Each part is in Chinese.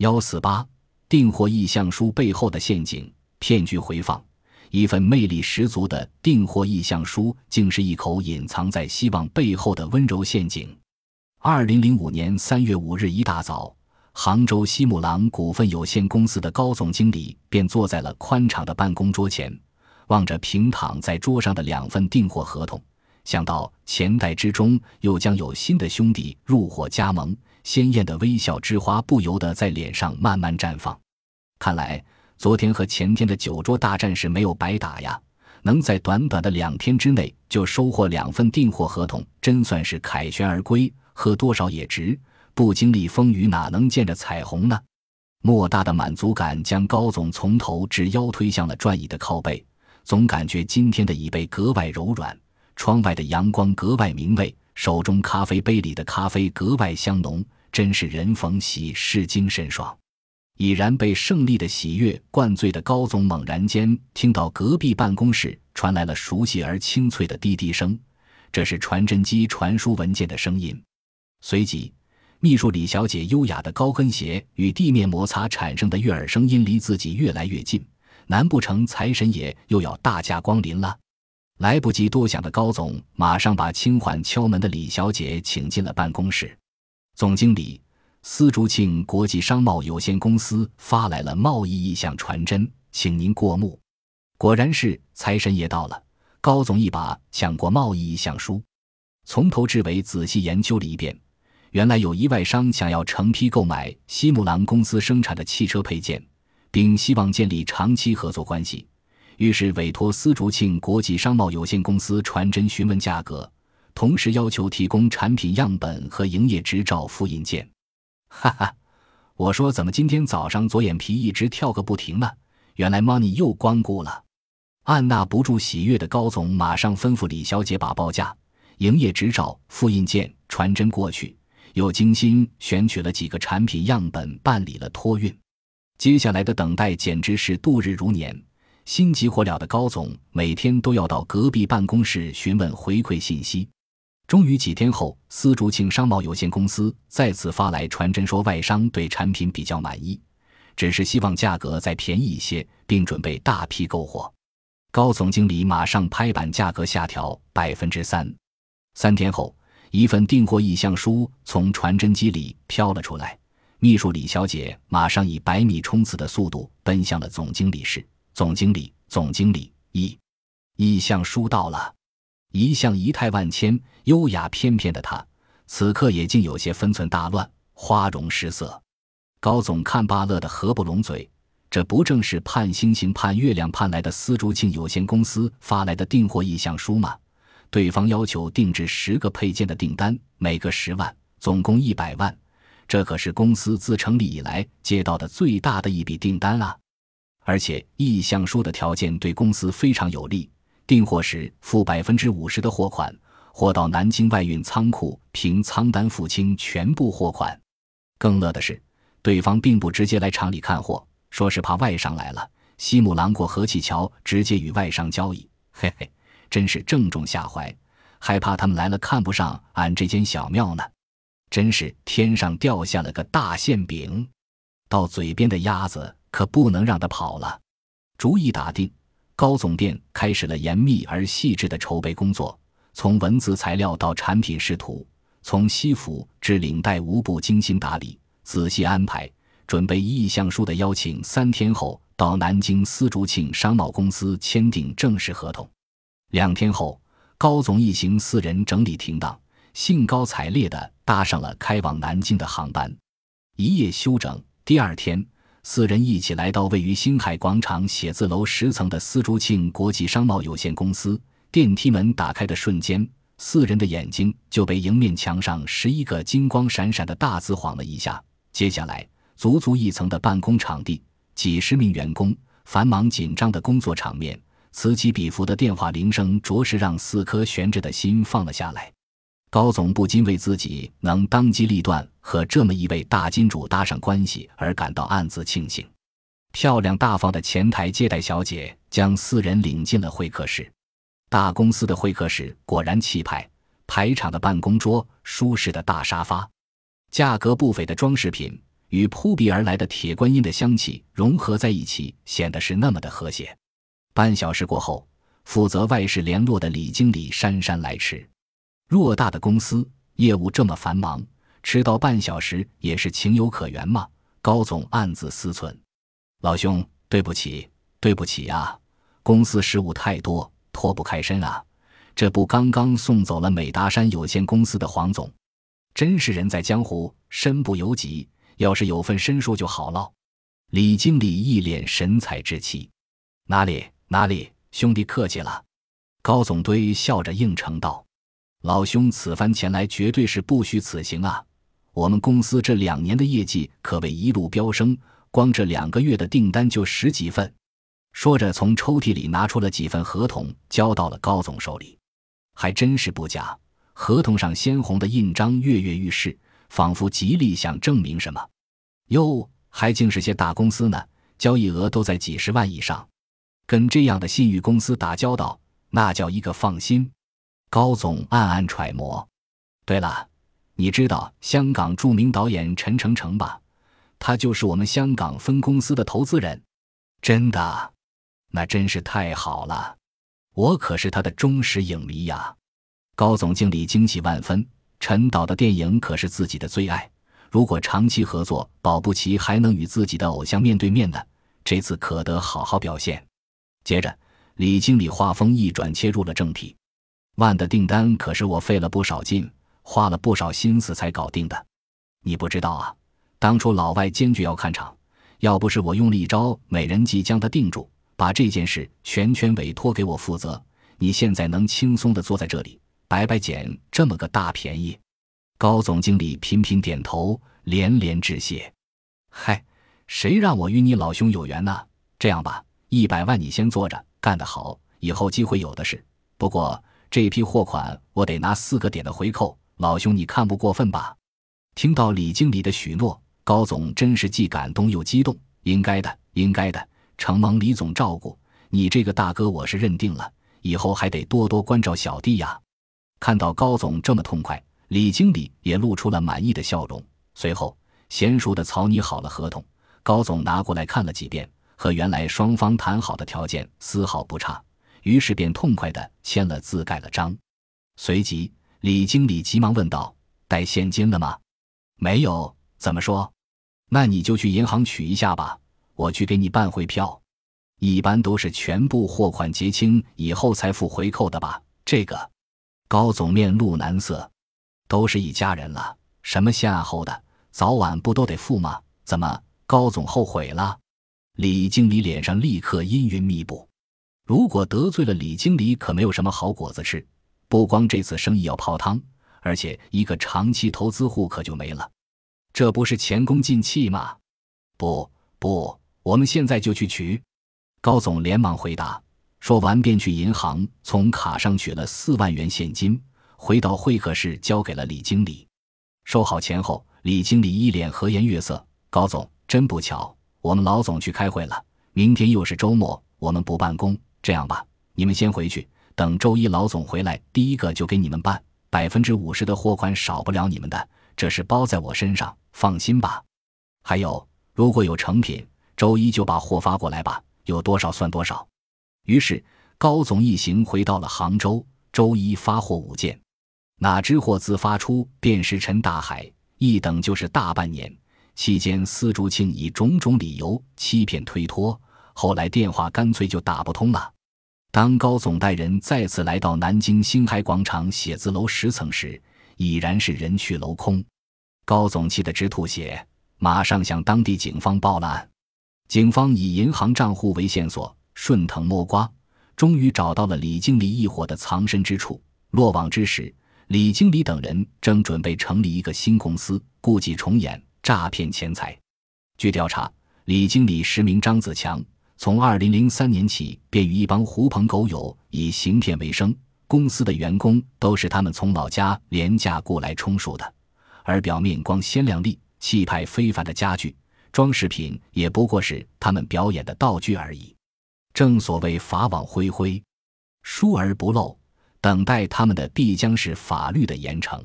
幺四八订货意向书背后的陷阱骗局回放。一份魅力十足的订货意向书，竟是一口隐藏在希望背后的温柔陷阱。二零零五年三月五日一大早，杭州西木狼股份有限公司的高总经理便坐在了宽敞的办公桌前，望着平躺在桌上的两份订货合同，想到钱袋之中又将有新的兄弟入伙加盟，鲜艳的微笑之花不由得在脸上慢慢绽放。看来。昨天和前天的酒桌大战是没有白打呀！能在短短的两天之内就收获两份订货合同，真算是凯旋而归，喝多少也值。不经历风雨，哪能见着彩虹呢？莫大的满足感将高总从头至腰推向了转椅的靠背，总感觉今天的椅背格外柔软，窗外的阳光格外明媚，手中咖啡杯里的咖啡格外香浓，真是人逢喜事精神爽。已然被胜利的喜悦灌醉的高总，猛然间听到隔壁办公室传来了熟悉而清脆的滴滴声，这是传真机传输文件的声音。随即，秘书李小姐优雅的高跟鞋与地面摩擦产生的悦耳声音离自己越来越近。难不成财神爷又要大驾光临了？来不及多想的高总，马上把轻缓敲门的李小姐请进了办公室。总经理。丝竹庆国际商贸有限公司发来了贸易意向传真，请您过目。果然是财神爷到了。高总一把抢过贸易意向书，从头至尾仔细研究了一遍。原来有一外商想要成批购买西木郎公司生产的汽车配件，并希望建立长期合作关系，于是委托丝竹庆国际商贸有限公司传真询问价格，同时要求提供产品样本和营业执照复印件。哈哈，我说怎么今天早上左眼皮一直跳个不停呢？原来 money 又光顾了。按捺不住喜悦的高总马上吩咐李小姐把报价、营业执照、复印件传真过去，又精心选取了几个产品样本办理了托运。接下来的等待简直是度日如年，心急火燎的高总每天都要到隔壁办公室询问回馈信息。终于几天后，丝竹庆商贸有限公司再次发来传真，说外商对产品比较满意，只是希望价格再便宜一些，并准备大批购货。高总经理马上拍板，价格下调百分之三。三天后，一份订货意向书从传真机里飘了出来，秘书李小姐马上以百米冲刺的速度奔向了总经理室。总经理，总经理，意意向书到了。一向仪态万千、优雅翩翩的他，此刻也竟有些分寸大乱、花容失色。高总看罢乐得合不拢嘴，这不正是盼星星盼月亮盼来的丝竹庆有限公司发来的订货意向书吗？对方要求定制十个配件的订单，每个十万，总共一百万。这可是公司自成立以来接到的最大的一笔订单啊！而且意向书的条件对公司非常有利。订货时付百分之五十的货款，货到南京外运仓库凭仓单付清全部货款。更乐的是，对方并不直接来厂里看货，说是怕外商来了，西木狼过河气桥直接与外商交易。嘿嘿，真是正中下怀，害怕他们来了看不上俺这间小庙呢。真是天上掉下了个大馅饼，到嘴边的鸭子可不能让他跑了。主意打定。高总店开始了严密而细致的筹备工作，从文字材料到产品视图，从西服至领带，无不精心打理、仔细安排。准备意向书的邀请，三天后到南京丝竹庆商贸公司签订正式合同。两天后，高总一行四人整理停当，兴高采烈地搭上了开往南京的航班。一夜休整，第二天。四人一起来到位于星海广场写字楼十层的思竹庆国际商贸有限公司。电梯门打开的瞬间，四人的眼睛就被迎面墙上十一个金光闪闪的大字晃了一下。接下来，足足一层的办公场地，几十名员工，繁忙紧张的工作场面，此起彼伏的电话铃声，着实让四颗悬着的心放了下来。高总不禁为自己能当机立断和这么一位大金主搭上关系而感到暗自庆幸。漂亮大方的前台接待小姐将四人领进了会客室。大公司的会客室果然气派，排场的办公桌，舒适的大沙发，价格不菲的装饰品，与扑鼻而来的铁观音的香气融合在一起，显得是那么的和谐。半小时过后，负责外事联络的李经理姗姗来迟。偌大的公司，业务这么繁忙，迟到半小时也是情有可原嘛。高总暗自思忖：“老兄，对不起，对不起啊，公司事务太多，脱不开身啊。这不刚刚送走了美达山有限公司的黄总，真是人在江湖，身不由己。要是有份身数就好了。”李经理一脸神采之气：“哪里？”哪里，兄弟客气了。高总堆笑着应承道：“老兄此番前来，绝对是不虚此行啊！我们公司这两年的业绩可谓一路飙升，光这两个月的订单就十几份。”说着，从抽屉里拿出了几份合同，交到了高总手里。还真是不假，合同上鲜红的印章跃跃欲试，仿佛极力想证明什么。哟，还竟是些大公司呢，交易额都在几十万以上。跟这样的信誉公司打交道，那叫一个放心。高总暗暗揣摩。对了，你知道香港著名导演陈诚诚吧？他就是我们香港分公司的投资人。真的？那真是太好了！我可是他的忠实影迷呀。高总经理惊喜万分。陈导的电影可是自己的最爱，如果长期合作，保不齐还能与自己的偶像面对面呢。这次可得好好表现。接着，李经理话锋一转，切入了正题：“万的订单可是我费了不少劲，花了不少心思才搞定的。你不知道啊，当初老外坚决要看场，要不是我用了一招美人计将他定住，把这件事全权委托给我负责，你现在能轻松的坐在这里，白白捡这么个大便宜。”高总经理频频点头，连连致谢。嗨，谁让我与你老兄有缘呢？这样吧。一百万，你先做着，干得好，以后机会有的是。不过这批货款我得拿四个点的回扣，老兄你看不过分吧？听到李经理的许诺，高总真是既感动又激动。应该的，应该的，承蒙李总照顾，你这个大哥我是认定了，以后还得多多关照小弟呀。看到高总这么痛快，李经理也露出了满意的笑容。随后娴熟的草拟好了合同，高总拿过来看了几遍。和原来双方谈好的条件丝毫不差，于是便痛快地签了字，盖了章。随即，李经理急忙问道：“带现金了吗？”“没有。”“怎么说？”“那你就去银行取一下吧，我去给你办汇票。一般都是全部货款结清以后才付回扣的吧？”这个，高总面露难色。都是一家人了，什么先后的，早晚不都得付吗？怎么，高总后悔了？李经理脸上立刻阴云密布。如果得罪了李经理，可没有什么好果子吃。不光这次生意要泡汤，而且一个长期投资户可就没了。这不是前功尽弃吗？不不，我们现在就去取。高总连忙回答，说完便去银行从卡上取了四万元现金，回到会客室交给了李经理。收好钱后，李经理一脸和颜悦色：“高总，真不巧。”我们老总去开会了，明天又是周末，我们不办公。这样吧，你们先回去，等周一老总回来，第一个就给你们办。百分之五十的货款少不了你们的，这是包在我身上，放心吧。还有，如果有成品，周一就把货发过来吧，有多少算多少。于是高总一行回到了杭州，周一发货五件。哪知货自发出便石沉大海，一等就是大半年。期间，司竹庆以种种理由欺骗推脱，后来电话干脆就打不通了。当高总带人再次来到南京星海广场写字楼十层时，已然是人去楼空。高总气得直吐血，马上向当地警方报了案。警方以银行账户为线索，顺藤摸瓜，终于找到了李经理一伙的藏身之处。落网之时，李经理等人正准备成立一个新公司，故伎重演。诈骗钱财。据调查，李经理实名张子强，从二零零三年起便与一帮狐朋狗友以行骗为生。公司的员工都是他们从老家廉价雇来充数的，而表面光鲜亮丽、气派非凡的家具、装饰品，也不过是他们表演的道具而已。正所谓法网恢恢，疏而不漏，等待他们的必将是法律的严惩。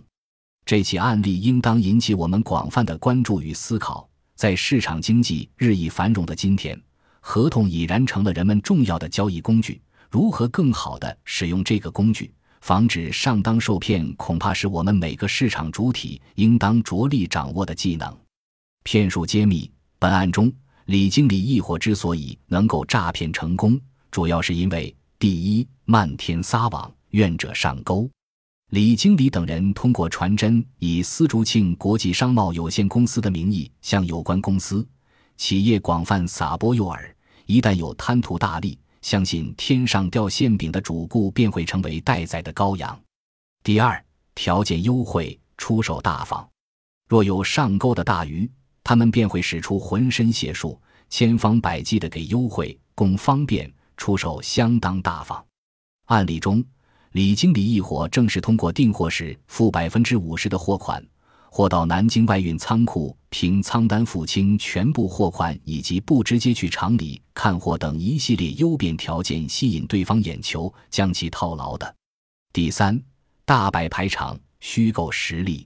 这起案例应当引起我们广泛的关注与思考。在市场经济日益繁荣的今天，合同已然成了人们重要的交易工具。如何更好地使用这个工具，防止上当受骗，恐怕是我们每个市场主体应当着力掌握的技能。骗术揭秘：本案中，李经理一伙之所以能够诈骗成功，主要是因为第一，漫天撒网，愿者上钩。李经理等人通过传真，以丝竹庆国际商贸有限公司的名义向有关公司、企业广泛撒播诱饵，一旦有贪图大利。相信天上掉馅饼的主顾便会成为待宰的羔羊。第二，条件优惠，出手大方。若有上钩的大鱼，他们便会使出浑身解数，千方百计的给优惠，供方便，出手相当大方。案例中，李经理一伙正是通过订货时付百分之五十的货款。货到南京外运仓库，凭仓单付清全部货款，以及不直接去厂里看货等一系列优便条件，吸引对方眼球，将其套牢的。第三，大摆排场，虚构实力，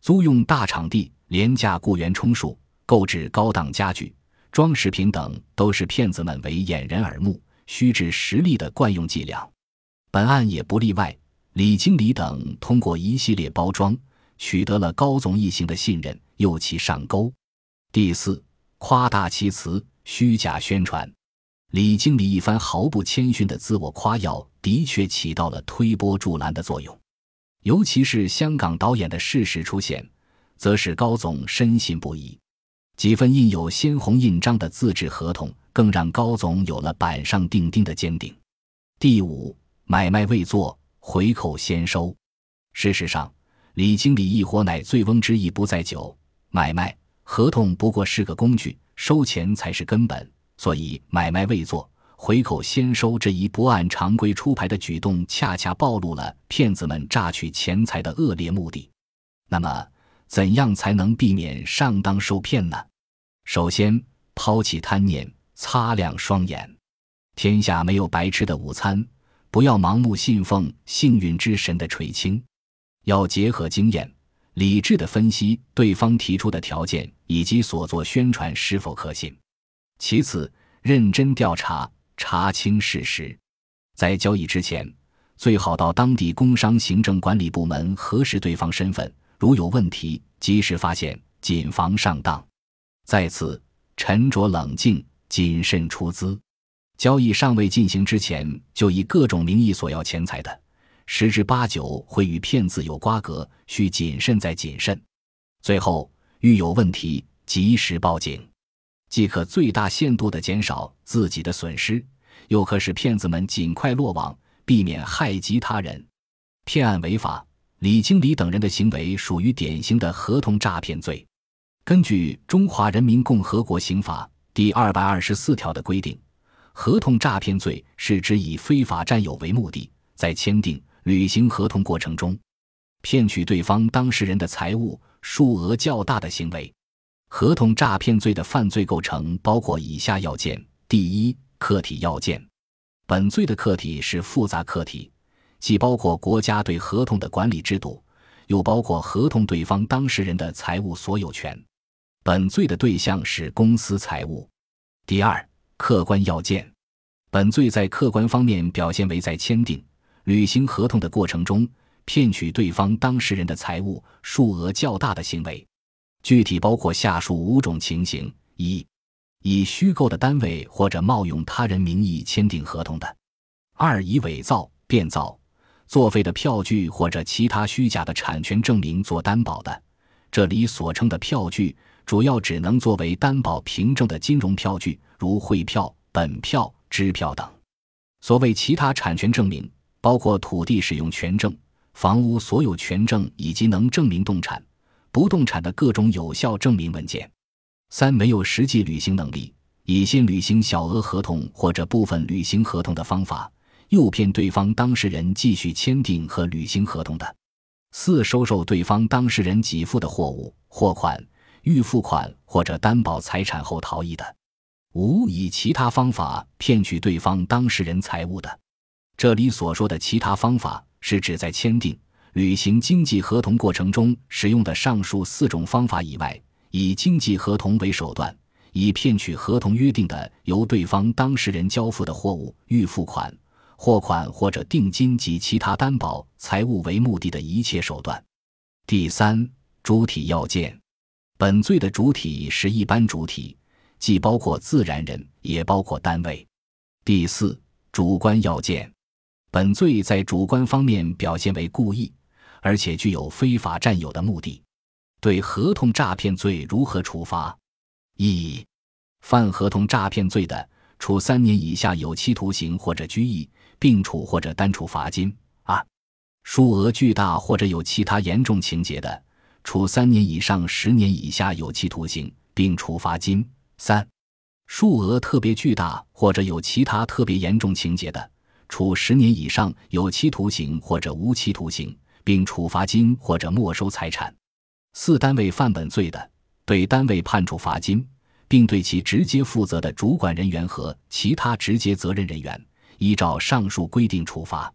租用大场地，廉价雇员充数，购置高档家具、装饰品等，都是骗子们为掩人耳目、虚掷实力的惯用伎俩。本案也不例外。李经理等通过一系列包装。取得了高总一行的信任，诱其上钩。第四，夸大其词，虚假宣传。李经理一番毫不谦逊的自我夸耀，的确起到了推波助澜的作用。尤其是香港导演的事实出现，则使高总深信不疑。几份印有鲜红印章的自制合同，更让高总有了板上钉钉的坚定。第五，买卖未做，回扣先收。事实上。李经理一伙乃醉翁之意不在酒，买卖合同不过是个工具，收钱才是根本。所以买卖未做，回口先收这一不按常规出牌的举动，恰恰暴露了骗子们榨取钱财的恶劣目的。那么，怎样才能避免上当受骗呢？首先，抛弃贪念，擦亮双眼。天下没有白吃的午餐，不要盲目信奉幸运之神的垂青。要结合经验，理智的分析对方提出的条件以及所做宣传是否可信。其次，认真调查，查清事实。在交易之前，最好到当地工商行政管理部门核实对方身份，如有问题，及时发现，谨防上当。再次，沉着冷静，谨慎出资。交易尚未进行之前，就以各种名义索要钱财的。十之八九会与骗子有瓜葛，需谨慎再谨慎。最后，遇有问题及时报警，既可最大限度地减少自己的损失，又可使骗子们尽快落网，避免害及他人。骗案违法，李经理等人的行为属于典型的合同诈骗罪。根据《中华人民共和国刑法》第二百二十四条的规定，合同诈骗罪是指以非法占有为目的，在签订。履行合同过程中，骗取对方当事人的财物数额较大的行为，合同诈骗罪的犯罪构成包括以下要件：第一，客体要件。本罪的客体是复杂客体，既包括国家对合同的管理制度，又包括合同对方当事人的财务所有权。本罪的对象是公司财物。第二，客观要件。本罪在客观方面表现为在签订。履行合同的过程中，骗取对方当事人的财物数额较大的行为，具体包括下述五种情形：一、以虚构的单位或者冒用他人名义签订合同的；二、以伪造、变造、作废的票据或者其他虚假的产权证明做担保的。这里所称的票据，主要只能作为担保凭证的金融票据，如汇票、本票、支票等。所谓其他产权证明。包括土地使用权证、房屋所有权证以及能证明动产、不动产的各种有效证明文件。三、没有实际履行能力，以先履行小额合同或者部分履行合同的方法，诱骗对方当事人继续签订和履行合同的。四、收受对方当事人给付的货物、货款、预付款或者担保财产后逃逸的。五、以其他方法骗取对方当事人财物的。这里所说的其他方法，是指在签订、履行经济合同过程中使用的上述四种方法以外，以经济合同为手段，以骗取合同约定的由对方当事人交付的货物、预付款、货款或者定金及其他担保财物为目的的一切手段。第三，主体要件。本罪的主体是一般主体，既包括自然人，也包括单位。第四，主观要件。本罪在主观方面表现为故意，而且具有非法占有的目的。对合同诈骗罪如何处罚？一、犯合同诈骗罪的，处三年以下有期徒刑或者拘役，并处或者单处罚金；二、数额巨大或者有其他严重情节的，处三年以上十年以下有期徒刑，并处罚金；三、数额特别巨大或者有其他特别严重情节的。处十年以上有期徒刑或者无期徒刑，并处罚金或者没收财产。四单位犯本罪的，对单位判处罚金，并对其直接负责的主管人员和其他直接责任人员依照上述规定处罚。